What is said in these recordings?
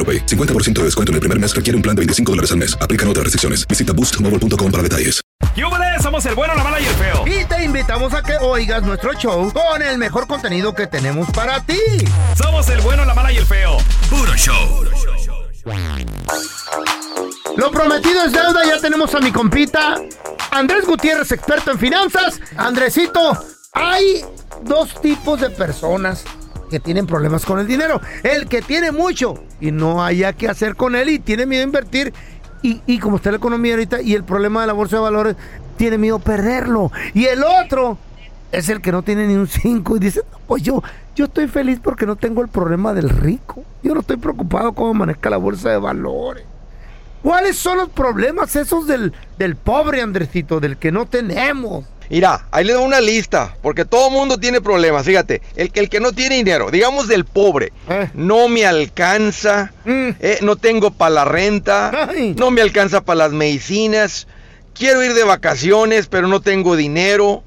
AroPay. 50% de descuento en el primer mes requiere un plan de 25 dólares al mes. Aplican otras restricciones. Visita boostmobile.com para detalles. ¡Yúbales! Somos el bueno, la mala y el feo. Y te invitamos a que oigas nuestro show con el mejor contenido que tenemos para ti. Somos el bueno, la mala y el feo. Puro show. Lo prometido es deuda, ya tenemos a mi compita Andrés Gutiérrez, experto en finanzas. Andresito, hay dos tipos de personas que tienen problemas con el dinero. El que tiene mucho y no haya qué hacer con él y tiene miedo a invertir. Y, y como está la economía ahorita y el problema de la bolsa de valores, tiene miedo a perderlo. Y el otro es el que no tiene ni un 5 y dice, "No, pues yo, yo estoy feliz porque no tengo el problema del rico. Yo no estoy preocupado cómo maneja la bolsa de valores. ¿Cuáles son los problemas esos del, del pobre Andresito, del que no tenemos? Mira, ahí le doy una lista, porque todo mundo tiene problemas, fíjate. El, que- el que no tiene dinero, digamos del pobre, Eh. no me alcanza, Mm. eh, no tengo para la renta, Ay. no me alcanza para las medicinas, quiero ir de vacaciones, pero no tengo dinero,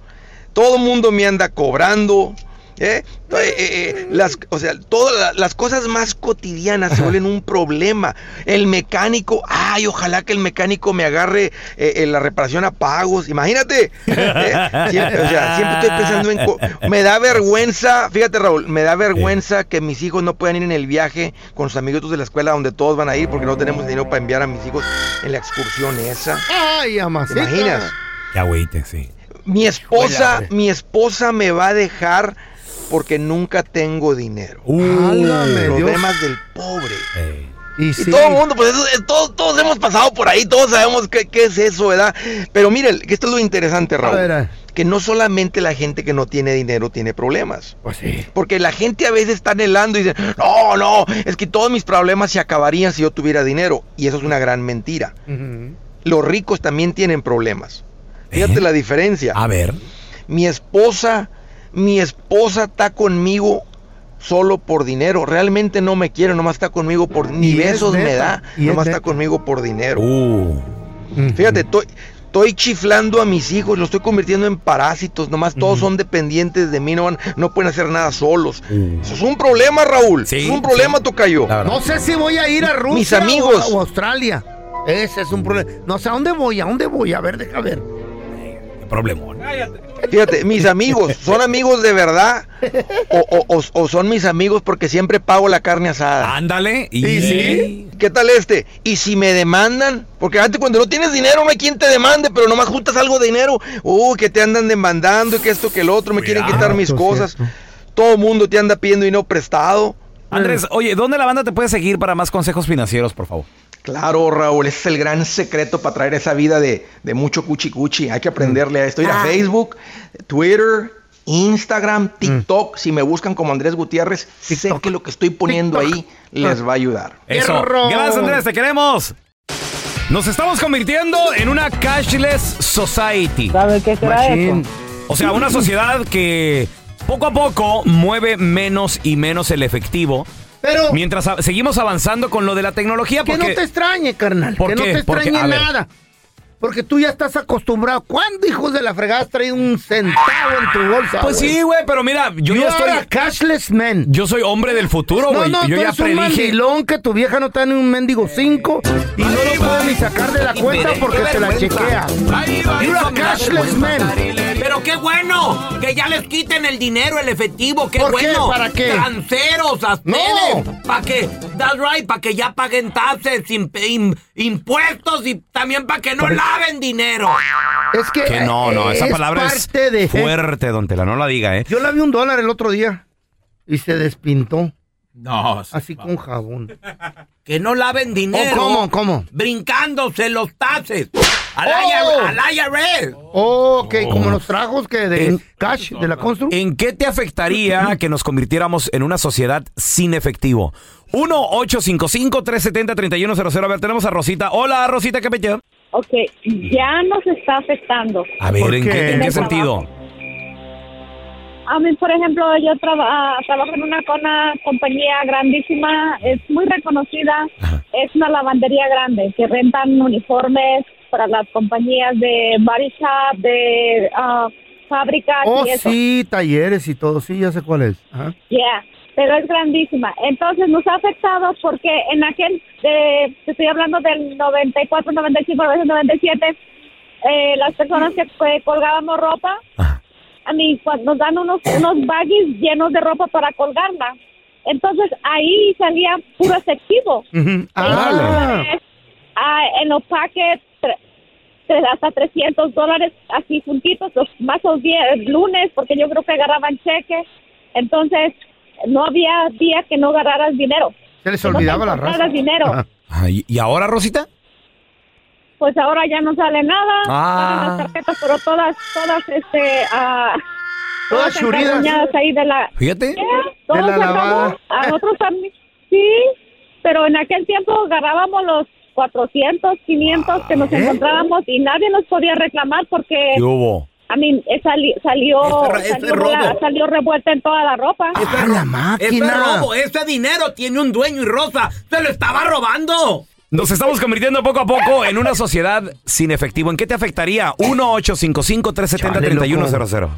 todo mundo me anda cobrando. ¿Eh? Eh, eh, las, o sea, todas la- las cosas más cotidianas se vuelven un problema. El mecánico, ay, ojalá que el mecánico me agarre la reparación a pagos. Imagínate. Siempre, o sea, siempre estoy pensando en... co- Me da vergüenza, fíjate Raúl, me da vergüenza que mis hijos no puedan ir en el viaje con sus amiguitos de la escuela donde todos van a ir porque no tenemos dinero para enviar a mis hijos en la excursión esa. Ay, ¿Te amacita. imaginas? Qué agüite, sí. Mi esposa, mi esposa me va a dejar porque nunca tengo dinero. Problemas del pobre. Ey. Y Y sí. todo el mundo, pues eh, todos, todos hemos pasado por ahí, todos sabemos qué, qué es eso, ¿verdad? Pero miren, que esto es lo interesante, Raúl. ver, a- Que no solamente la gente que no tiene dinero tiene problemas. Pues sí. Porque la gente a veces está anhelando y dice, no, no, es que todos mis problemas se acabarían si yo tuviera dinero. Y eso es una gran mentira. Los ricos también tienen problemas. Fíjate ¿Eh? la diferencia. A ver. Mi esposa, mi esposa está conmigo solo por dinero. Realmente no me quiere, nomás está conmigo por ni besos me da, y es nomás está conmigo por dinero. Uh. Fíjate, estoy, estoy chiflando a mis hijos, los estoy convirtiendo en parásitos, nomás todos son dependientes de mí, no, van- no pueden hacer nada solos. Uh. Eso es un problema, Raúl. Sí, es un problema, tocayo. La verdad. No sé si voy a ir a Rusia Mis amigos. o a, o Australia. Ese es un problema. No sé a dónde voy, a dónde voy. A ver, deja ver. Qué problemón. Fíjate, mis amigos, ¿son amigos de verdad? O, o- o- o son mis amigos porque siempre pago la carne asada? Ándale. Y, ¿Y sí? ¿Qué tal este? ¿Y si me demandan? Porque antes cuando no tienes dinero no hay quien te demande, pero nomás juntas algo de dinero. Uh, que te andan demandando, y que esto, que el otro, me quieren quitar mis cosas. cierto. Todo el mundo te anda pidiendo dinero prestado. Andrés, oye, ¿dónde la banda te puede seguir para más consejos financieros, por favor? Claro, Raúl, ese es el gran secreto para traer esa vida de, de mucho cuchi cuchi. Hay que aprenderle a esto. Ir a Facebook, Twitter, Instagram, TikTok. Si me buscan como Andrés Gutiérrez, sé que lo que estoy poniendo TikTok. ahí les va a ayudar. Eso. ¡Fierro! Gracias, Andrés, te queremos. Nos estamos convirtiendo en una cashless society. ¿Sabe qué será eso? O sea, una sociedad que poco a poco mueve menos y menos el efectivo. Pero Mientras a- seguimos avanzando con lo de la tecnología, que porque no te extrañe, carnal. ¿Por que no qué? te Porque, extrañe a ver. nada. Porque tú ya estás acostumbrado. ¿Cuándo, hijos de la fregada, has traído un centavo en tu bolsa? Pues güey? sí, güey, pero mira, yo ya estoy. cashless man. Yo soy hombre del futuro, No, güey. no, yo tú ya eres un predije. mandilón que tu vieja no da ni un mendigo 5 y no lo puede ni sacar de la cuenta porque te la chequea. You're a cashless man. Pero qué bueno que ya les quiten el dinero, el efectivo, qué ¿Por qué? bueno. ¿Para qué? Tranceros, a No. Para que, that's right, para que ya paguen taxes, im- im- impuestos y también para que no laven dinero. Es que, Que no, no, esa es palabra es de... fuerte, don Tela, no la diga, ¿eh? Yo la vi un dólar el otro día y se despintó. No, Así con jabón. Que no laven dinero. Oh, ¿cómo, cómo? Brincándose los taxes. Al, Oh. IR- al IRS. Oh, ok, como los trajos que de En- cash, de la constru. ¿En qué te afectaría que nos convirtiéramos en una sociedad sin efectivo? 1-855-370-3100. A ver, tenemos a Rosita. Hola, Rosita, ¿qué pecho? Ok, ya nos está afectando. A ver, ¿Por ¿en qué? qué, en qué sentido? A mí, por ejemplo, yo traba- trabajo en una, una compañía grandísima, es muy reconocida, es una lavandería grande que rentan uniformes para las compañías de body shop, de ah, fábricas Oh, y eso. sí, talleres y todo. Sí, ya sé cuál es. Ajá. Yeah, pero es grandísima. Entonces nos ha afectado porque en aquel, de, te estoy hablando del 94, 95, a veces 97, eh, las personas que colgábamos ropa, a mí cuando nos dan unos, unos baggies llenos de ropa para colgarla. Entonces ahí salía puro efectivo. Ujú. Ah, Entonces, ah, en los tre- hasta 300 dólares así juntitos, los más los días, lunes, porque yo creo que agarraban cheques. Entonces, no había día que no agarraras dinero. se les que no olvidaba la raza. dinero. Ajá, ¿Y y ahora, Rosita? Pues ahora ya no sale nada. Ah. Las tarjetas, pero todas, todas, este, ah, Todas churidas. ahí de la... Fíjate. Todo De la lavada. A nosotros también. Sí, pero en aquel tiempo agarrábamos los 400, 500 que nos ¿Eh? encontrábamos y nadie nos podía reclamar porque ¿Qué hubo? a mí eh, sali- salió, Ese- ese salió, robo. la- salió revuelta en toda la ropa. ¡Ah, la Ese máquina! robo, ese dinero tiene un dueño y Rosa se lo estaba robando. Nos estamos convirtiendo poco a poco en una sociedad sin efectivo. ¿En qué te afectaría? 1-855-370-3100.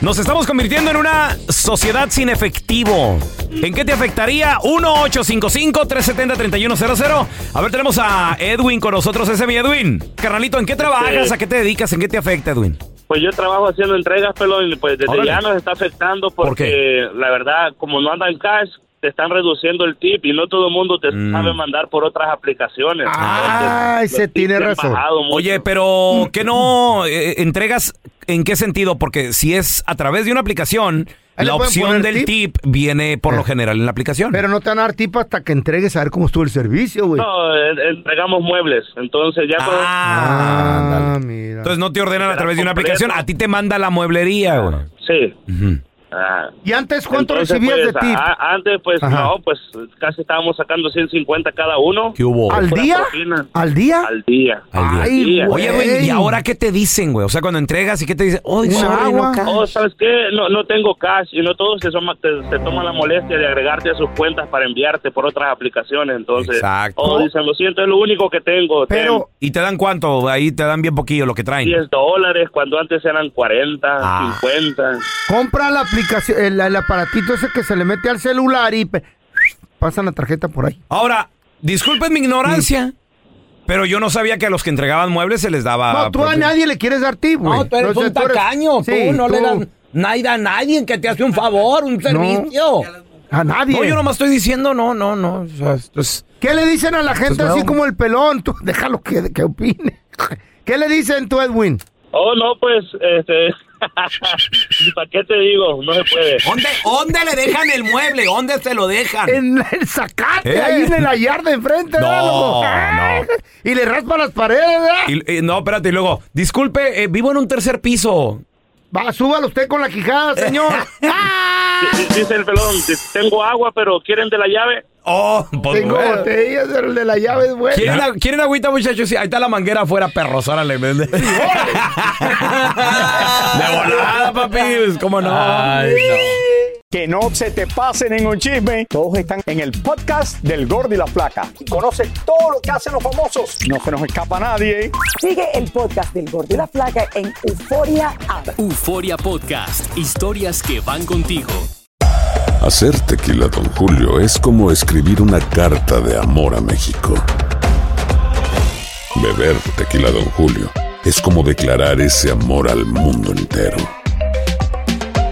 Nos estamos convirtiendo en una sociedad sin efectivo. ¿En qué te afectaría? 1-855-370-3100. A ver, tenemos a Edwin con nosotros. Ese es mi Edwin. Carnalito, ¿en qué trabajas? ¿A qué te dedicas? ¿En qué te afecta, Edwin? Pues yo trabajo haciendo entregas, pero pues desde Órale. ya nos está afectando ¿Por porque la verdad, como no andan cash, te están reduciendo el tip y no todo el mundo te Mm. sabe mandar por otras aplicaciones. Ay, Entonces, se tiene razón. Oye, pero ¿qué no eh, entregas? ¿En qué sentido? Porque si es a través de una aplicación, la opción del tip. tip viene por lo Eh. general en la aplicación. Pero no te van a dar tipo hasta que entregues a ver cómo estuvo el servicio, güey. No, eh, entregamos muebles, entonces ya Ah, Ah, mira. Entonces no te ordenan a través de una aplicación, a ti te manda la mueblería, güey. sí. Ujú. Ah. ¿Y antes cuánto Entonces, recibías pues, de tip? a- antes, pues, Ajá. no, pues casi estábamos sacando 150 cada uno. ¿Qué hubo? ¿Al día? ¿Al día? Al día. Al día. Ay, día. Oye, güey, ¿y ahora qué te dicen, güey? O sea, cuando entregas y qué te dicen, oh, sorry, agua. no cash". Oh, ¿sabes qué? No, no tengo cash y no todos se, toma- te, se toman la molestia de agregarte a sus cuentas para enviarte por otras aplicaciones. Entonces, Exacto. oh, dicen, lo siento, es lo único que tengo. Pero, ¿Y te dan cuánto? Ahí te dan bien poquillo lo que traen. 10 dólares cuando antes eran 40, Ah. 50. compra la aplicación, el, el aparatito ese que se le mete al celular y pasan la tarjeta por ahí. Ahora, disculpen mi ignorancia, pero yo no sabía que a los que entregaban muebles se les daba... no, tú a nadie le quieres dar tip, güey. No, tú eres un tacaño. sí, tú no le das nada a nadie que te hace un favor, un servicio. A nadie. No, yo nomás estoy diciendo, no, no, no. O sea, ¿Qué le dicen a la gente Pues, así no. como el pelón? Tú, déjalo que, que opine. ¿Qué le dicen tú, Edwin? Oh, no, pues, este... ¿Para qué te digo? No se puede. ¿Dónde, ¿Dónde le dejan el mueble? ¿Dónde se lo dejan? En el zacate, ¿Eh? ahí en la yarda enfrente, No, no. Y le raspa las paredes, ¿verdad? y- y- no, espérate, y luego, disculpe, eh, vivo en un tercer piso. Va, súbalo usted con la quijada, señor. Dice el pelón, tengo agua, pero ¿quieren de la llave? Oh, pues, Tengo bueno. botellas, pero el de la llave es bueno. ¿Quieren, a- ¿Quieren agüita, muchachos? Sí, ahí está la manguera afuera, perros, órale. vende. De volada, papi, pues, ¿cómo no? Ay, no. Que no se te pase ningún chisme. Todos están en el podcast del Gordi y la Flaca. Y conoce todo lo que hacen los famosos. No se nos escapa nadie. Sigue el podcast del Gordo y la Flaca en Euforia App. Euforia Podcast, historias que van contigo. Hacer tequila, Don Julio, es como escribir una carta de amor a México. Beber tequila, Don Julio, es como declarar ese amor al mundo entero.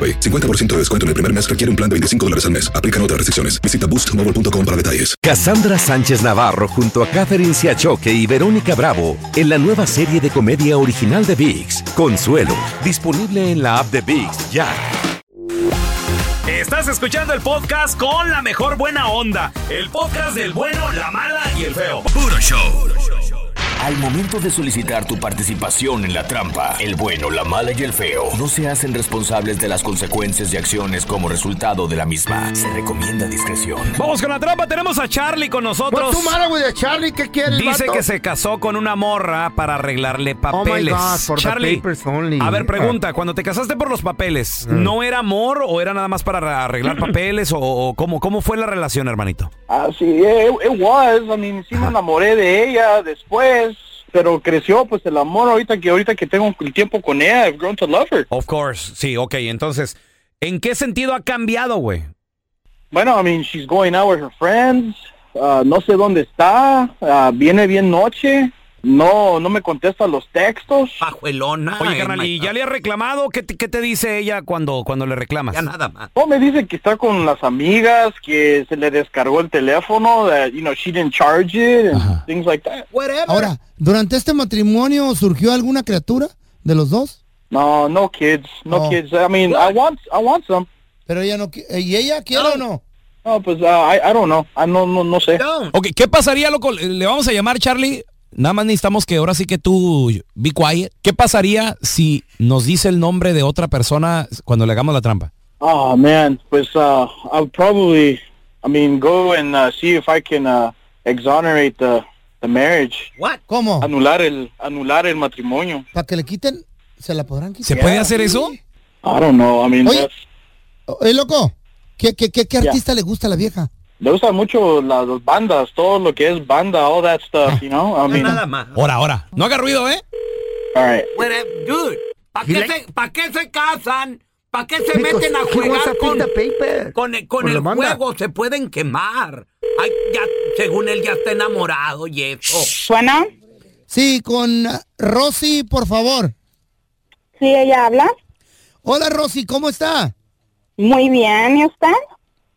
AroPay. 50% de descuento en el primer mes requiere un plan de 25 dólares al mes. Aplican otras restricciones. Visita boostmobile.com para detalles. Cassandra Sánchez Navarro junto a Catherine Siachoque y Verónica Bravo en la nueva serie de comedia original de VIX, Consuelo, disponible en la app de VIX ya. Estás escuchando el podcast con la mejor buena onda. El podcast del bueno, la mala y el feo. Puro show. Al momento de solicitar tu participación en la trampa, el bueno, la mala y el feo no se hacen responsables de las consecuencias y acciones como resultado de la misma. Se recomienda discreción. Vamos con la trampa. Tenemos a Charlie con nosotros. The matter with the Charlie? ¿Qué quiere el Dice vato? que se casó con una morra para arreglarle Oh my papeles. God, for the Charlie, papers only. a ver, pregunta, cuando te casaste por los papeles, Mm. ¿no era amor o era nada más para arreglar papeles o, o cómo, cómo fue la relación, hermanito? Ah, sí, it, it was. I mean, sí me enamoré de ella después, pero creció pues el amor ahorita que ahorita que tengo el tiempo con ella, I've grown to love her. Of course, sí, ok, entonces, ¿en qué sentido ha cambiado, güey? Bueno, I mean, she's going out with her friends. ah, no sé dónde está. ah, viene bien noche. No, no me contesta los textos. Pajuelona. Oye, carnal, ¿y ya le has reclamado? ¿Qué te, qué te dice ella cuando, cuando le reclamas? Ya nada más. No, me dice que está con las amigas, que se le descargó el teléfono, that, you know, she didn't charge it, and things like that. Ahora, ¿durante este matrimonio surgió alguna criatura de los dos? No, no kids, no Oh. kids. I mean, I want, I want some. Pero ella no qui- ¿Y ella quiere o no? No, pues, uh, I, I don't know. I no, no, no sé. Ok, ¿qué pasaría, loco? Le vamos a llamar, Charlie. Nada más necesitamos que ahora sí que tú be quiet. ¿Qué pasaría si nos dice el nombre de otra persona cuando le hagamos la trampa? Oh man, pues uh, I'll probably, I mean, go and uh, see if I can uh, exonerate the the marriage. What? ¿Cómo? Anular el anular el matrimonio. ¿Para que le quiten? ¿Se la podrán quitar? ¿Se puede hacer eso? I don't know. I mean, Oye. that's- Eh, loco, ¿qué, qué, qué, qué artista le gusta a la vieja? Le gusta mucho las, bandas, todo lo que es banda, all that stuff, you know. I mean, Nada más. Ahora, ahora. No haga ruido, ¿eh? all right. Dude. ¿Para qué, like- se, pa' qué se casan? ¿Para qué se Because meten a jugar con, con, el- con el juego? Se pueden quemar. Ay, ya, según él ya está enamorado y eso. Bueno, Sí, con Rosy, por favor. sí, ella habla. Hola, Rosy, ¿cómo está? Muy bien, ¿y usted?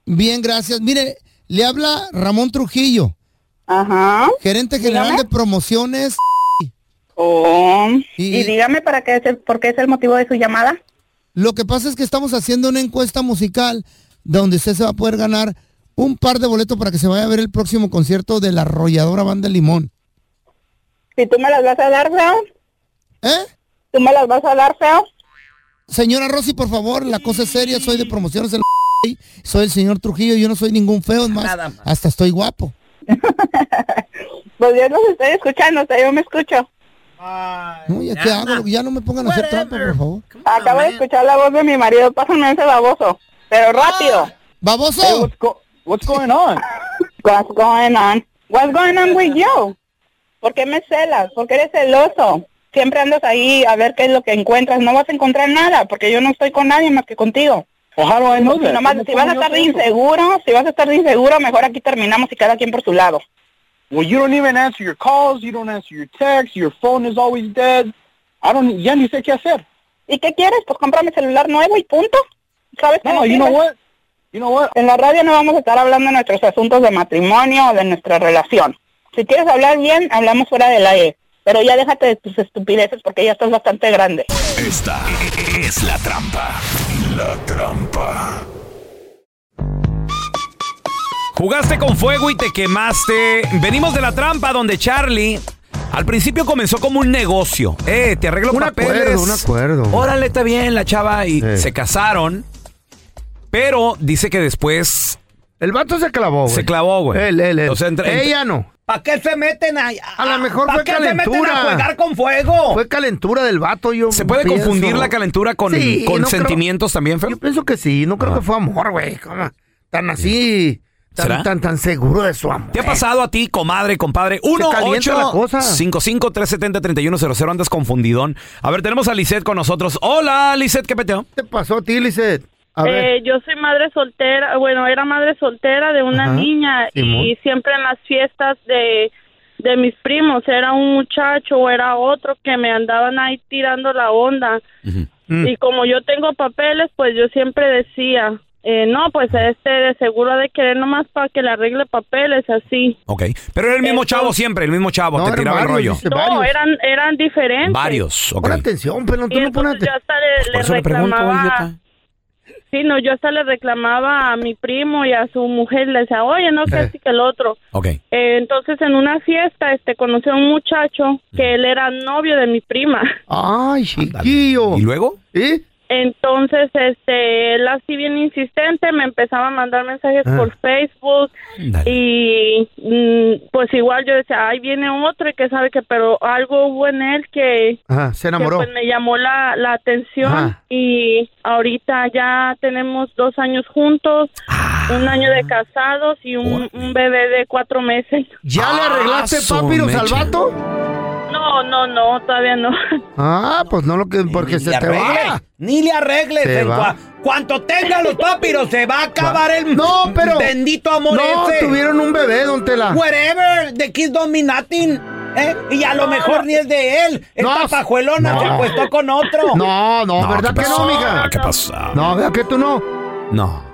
Bien, gracias. Mire, le habla Ramón Trujillo, Ajá. gerente general Dígame. de promociones. Oh, Y- y dígame para qué es el, por qué es el motivo de su llamada. Lo que pasa es que estamos haciendo una encuesta musical donde usted se va a poder ganar un par de boletos para que se vaya a ver el próximo concierto de la arrolladora Banda Limón. Si tú me las vas a dar, feo, ¿Eh? tú me las vas a dar, feo. Señora Rosy, por favor, la cosa es seria, soy de promociones del soy el señor Trujillo, yo no soy ningún feo, más, Nada más. hasta estoy guapo. Pues yo los estoy escuchando, o sea, yo me escucho. No, ¿ya qué hago? Ya no me pongan a hacer trampa, por favor. Acabo de escuchar la voz de mi marido, pásame ese baboso, pero rápido. ¡Baboso! Hey, what's, go- what's going on? What's going on? What's going on with you? ¿Por qué me celas? ¿Por qué eres celoso? Siempre andas ahí a ver qué es lo que encuentras. No vas a encontrar nada, porque yo no estoy con nadie más que contigo. I know Si, si vas a estar inseguro, si vas a estar inseguro, mejor aquí terminamos y cada quien por su lado. Well, you don't even answer your calls. You don't answer your texts. Your phone is always dead. I don't. Ya ni sé qué hacer. ¿Y qué quieres? Pues cómprame celular nuevo y punto. ¿Sabes No, no you know sirve? what? En la radio no vamos a estar hablando de nuestros asuntos de matrimonio o de nuestra relación. Si quieres hablar bien, hablamos fuera del aire. Pero ya déjate de tus estupideces porque ya estás bastante grande. Esta es la trampa. La trampa. Jugaste con fuego y te quemaste. Venimos de la trampa donde Charlie al principio comenzó como un negocio. Eh, te arreglo Un papeles. acuerdo, un acuerdo. Órale, está bien la chava y se casaron. Pero dice que después El vato se clavó, güey. se clavó, güey. Él, él, él. O sea, entre- entre- Ella no. ¿Para qué se meten ahí? A lo mejor ¿Pa' fue qué se meten calentura. a jugar con fuego? Fue calentura del vato, yo ¿Se puede pienso. confundir la calentura con, Sí, con no creo- sentimientos también, feo? Yo pienso que sí, no creo que fue amor, güey. Tan así, ¿Será? tan, tan, tan seguro de su amor. ¿Te ha pasado a ti, comadre, compadre? 1 calienta la cosa. 55 370 3100 andas confundidón. A ver, tenemos a Lisette con nosotros. Hola, Lisette, ¿qué peteo? ¿Qué te pasó a ti, Lisette? A ver. Eh, yo soy madre soltera, bueno, era madre soltera de una Ajá, niña Simón. y siempre en las fiestas de, de mis primos era un muchacho o era otro que me andaban ahí tirando la onda. Mm. Y como yo tengo papeles, pues yo siempre decía, eh, no, pues este de seguro ha de querer nomás para que le arregle papeles así. Ok. Pero era el mismo chavo siempre, el mismo chavo, No, te tiraba el rollo. dice, No, eran, eran diferentes. Varios, ok. Pon atención, pero tú no pones entonces yo atención. hasta le, Por le eso le pregunto, reclamaba. Sí, no, yo hasta le reclamaba a mi primo y a su mujer, le decía, oye, no, que Eh. así que el otro. Ok. Eh, entonces, en una fiesta, este, conocí a un muchacho que él era novio de mi prima. Ay, chiquillo. ¿Y luego? ¿Y? Entonces, este, él así bien insistente me empezaba a mandar mensajes Ah. por Facebook y mm, pues igual yo decía, ahí viene otro y que sabe que, pero algo hubo en él que, Ajá, se enamoró. que, pues me llamó la, la atención Ajá. y ahorita ya tenemos dos años juntos, un año de casados y un, un bebé de cuatro meses. ¿Ya le arreglaste Ah, papiros al vato? No, no, no, todavía no. Ah, pues no lo que porque se te arregle, va. Ni le arregles. Se va. cua- cuanto tenga los papiros, se va a acabar el No, pero- bendito amor No, ese. tuvieron un bebé, don Tela. Whatever, the kids don't mean nothing. ¿eh? Y a lo mejor ni es de él. Esta No, pajuelona no. se acostó con otro. No, no, No, ¿verdad ¿qué que no, mija? ¿Qué pasó? No, ¿verdad que tú no? No.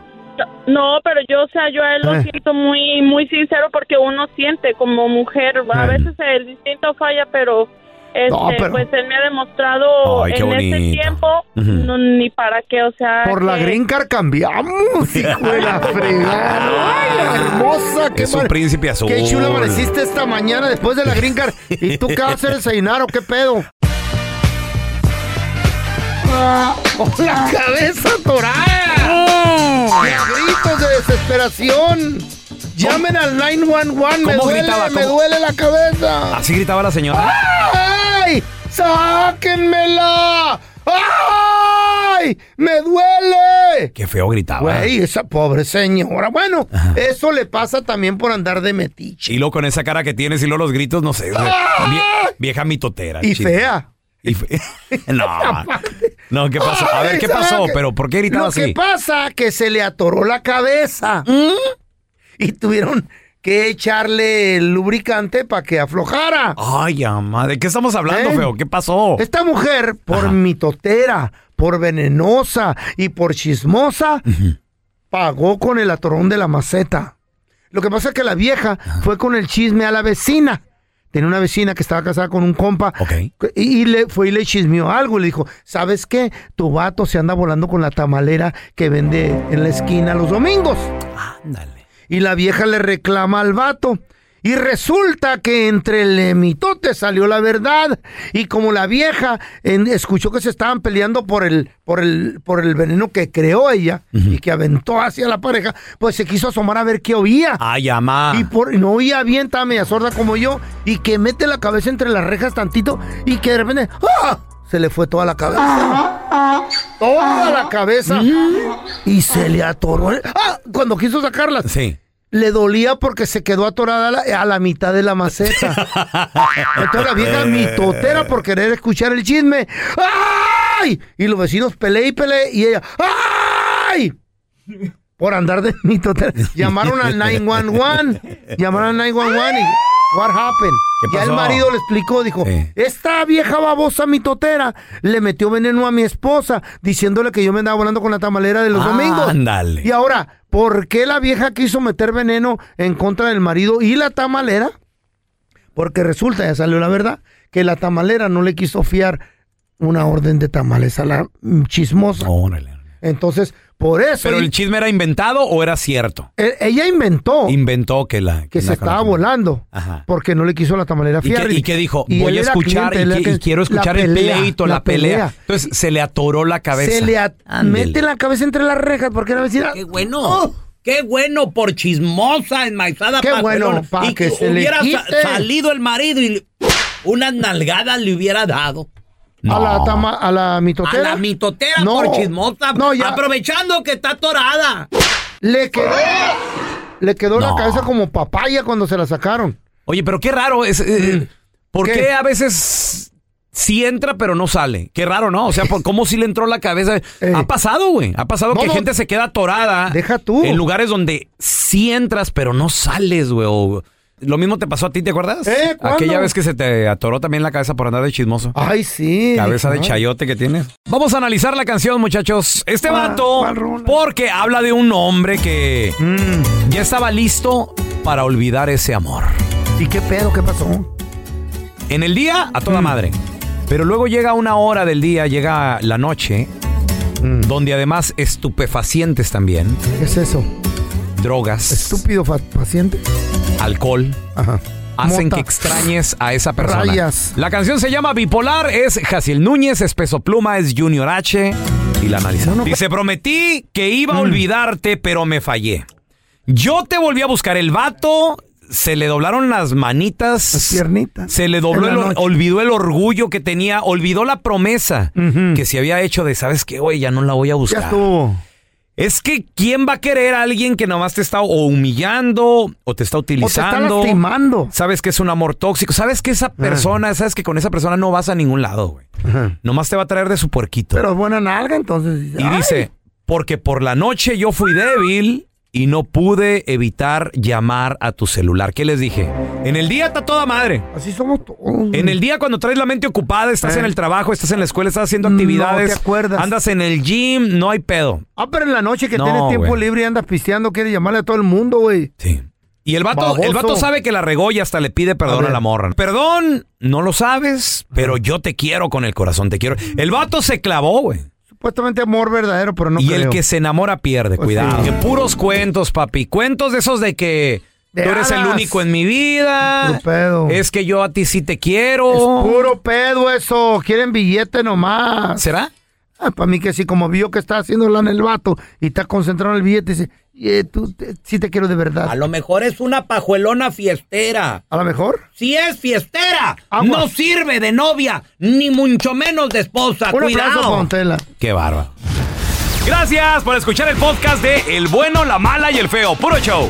No, pero yo, o sea, yo a él lo Eh. siento muy, muy sincero porque uno siente como mujer. A veces el instinto falla, pero, este, No, pero- pues él me ha demostrado Ay, en este tiempo no, ni para qué, o sea. Por la green card cambiamos, hijo de la fregada. Ay, hermosa, qué Es un mar- príncipe azul. Qué chula amaneciste esta mañana después de la green card. ¿Y tú qué vas a hacer desayunar o qué pedo? Ah, ¡Con la cabeza atorada! ¡Gritos de desesperación! ¡Llamen al 911! ¡Me ¿Cómo duele, gritaba? me ¿Cómo? duele la cabeza! Así gritaba la señora. ¡Ay! ¡Sáquenmela! ¡Ay! ¡Me duele! Qué feo gritaba. Güey, esa pobre señora. Bueno, eso le pasa también por andar de metiche. Y luego con esa cara que tienes y luego los gritos, no sé. vie- vieja mitotera. Y chile. fea. Y no. No, ¿qué pasó? A ver, ¿qué Ay, ¿sabe pasó? Pero ¿por qué gritaba Lo así? que pasa que se le atoró la cabeza. Y tuvieron que echarle el lubricante para que aflojara. Ay, ama, ¿de qué estamos hablando, ¿Eh? feo? ¿Qué pasó? Esta mujer, por mitotera, por venenosa y por chismosa, pagó con el atorón de la maceta. Lo que pasa es que la vieja fue con el chisme a la vecina. Tenía una vecina que estaba casada con un compa. Y, y le fue y le chismeó algo. Y le dijo, ¿sabes qué? Tu vato se anda volando con la tamalera que vende en la esquina los domingos. Ándale. Y la vieja le reclama al vato. Y resulta que entre el mitote salió la verdad. Y como la vieja en- escuchó que se estaban peleando por el, por el, por el veneno que creó ella y que aventó hacia la pareja, pues se quiso asomar a ver qué oía. Ay, ama. Y por, no oía bien, estaba media sorda como yo. Y que mete la cabeza entre las rejas tantito y que de repente ¡ah! se le fue toda la cabeza. Toda la cabeza. Y se le atoró. ¡Ah! Cuando quiso sacarla. Sí. Le dolía porque se quedó atorada a la, a la mitad de la maceta. Entonces la vieja mitotera por querer escuchar el chisme. ¡Ay! Y los vecinos peleé y peleé y ella. ¡Ay! Por andar de mitotera. Llamaron al 911. Llamaron al 911 y What happened? ¿Qué Ya el pasó? marido le explicó, dijo, esta vieja babosa mitotera le metió veneno a mi esposa diciéndole que yo me andaba volando con la tamalera de los domingos. Ándale. Y ahora, ¿por qué la vieja quiso meter veneno en contra del marido y la tamalera? Porque resulta, ya salió la verdad, que la tamalera no le quiso fiar una orden de tamales a la chismosa. Entonces, por eso... ¿Pero el chisme era inventado o era cierto? e- ella inventó Inventó que la... que se estaba volando porque no le quiso la tamalera ¿Y qué, fiar. y qué dijo? Y Voy a escuchar cliente, y, que- y que- quiero escuchar el pleito, la, la pelea. pelea. Entonces se le atoró la cabeza. Se le at- mete la cabeza entre las rejas porque era vecina. Qué bueno. Qué bueno por chismosa, enmaizada, Qué bueno, pa' y que se le hubiera sa- salido el marido y le- unas nalgadas le hubiera dado. A la tama, a la A mitotera. la mitotera No. por chismosa. No, ya. Aprovechando que está atorada. Le quedó, le quedó la cabeza como papaya cuando se la sacaron. Oye, pero qué raro es. eh, ¿Por ¿Qué? qué? a veces sí entra pero no sale? Qué raro, ¿no? O sea, por cómo sí le entró la cabeza. Ha pasado, güey. Ha pasado No, que no. gente se queda atorada. Deja tú. En lugares donde sí entras pero no sales, güey. o- Lo mismo te pasó a ti, ¿te acuerdas? ¿Eh? ¿Cuándo? Aquella vez que se te atoró también la cabeza por andar de chismoso. Ay, sí. Cabeza de Ay. chayote que tienes. Vamos a analizar la canción, muchachos. Este ¿Cuál- vato, cuál porque habla de un hombre que Mm. ya estaba listo para olvidar ese amor. ¿Y qué pedo? ¿Qué pasó? En el día, a Mm. toda madre. Pero luego llega una hora del día, llega la noche, donde además estupefacientes también, Mm. ¿Qué es eso? drogas, Estúpido paciente. Alcohol, Ajá. hacen Mota. que extrañes a esa persona. Rayas. La canción se llama Bipolar, es Jaciel Núñez, es Peso Pluma, es Junior H y la analizamos. Dice, prometí que iba Mm. a olvidarte, pero me fallé. Yo te volví a buscar el vato, se le doblaron las manitas. Las piernitas. Se le dobló, el, olvidó el orgullo que tenía, olvidó la promesa que se había hecho de, ¿sabes qué, güey? Ya no la voy a Ya buscar. estuvo. Es que, ¿quién va a querer a alguien que nomás te está o humillando o te está O te utilizando? está lastimando. Ah. Sabes que es un amor tóxico. Sabes que esa persona, sabes que con esa persona no vas a ningún lado, güey. Nomás te va a traer de su puerquito. Pero es buena nalga, entonces. y dice, porque por la noche yo fui débil y no pude evitar llamar a tu celular. ¿Qué les dije? En el día está toda madre. Así somos todos. En el día cuando traes la mente ocupada, estás Eh. en el trabajo, estás en la escuela, estás haciendo No actividades. te acuerdas. Andas en el gym, no hay pedo. Ah, pero en la noche que No, tienes tiempo güey. libre y andas pisteando, quiere llamarle a todo el mundo, güey. Sí. Y el vato, el Baboso. vato sabe que la regó y hasta le pide perdón a, ver. la morra. Perdón, no lo sabes, pero yo te quiero con el corazón, te quiero. El vato se clavó, güey. Supuestamente amor verdadero, pero no y creo. el que se enamora pierde, Pues cuidado. sí. Que puros cuentos, papi. Cuentos de esos de que De tú eres el único en mi vida. Puro pedo. Es que yo a ti sí te quiero. Es puro pedo eso. Quieren billete nomás. ¿Será? Ah, para mí que sí, como vio que está haciendo lana el vato y está concentrado en el billete, dice, "Eh, tú te- sí te quiero de verdad. A lo mejor es una pajuelona fiestera. ¿A lo mejor? Si es fiestera, Aguas. no sirve de novia, ni mucho menos de esposa. Un aplauso, Cuidado. Pontela. Qué bárbaro. Gracias por escuchar el podcast de El bueno, la mala y el feo. Puro show.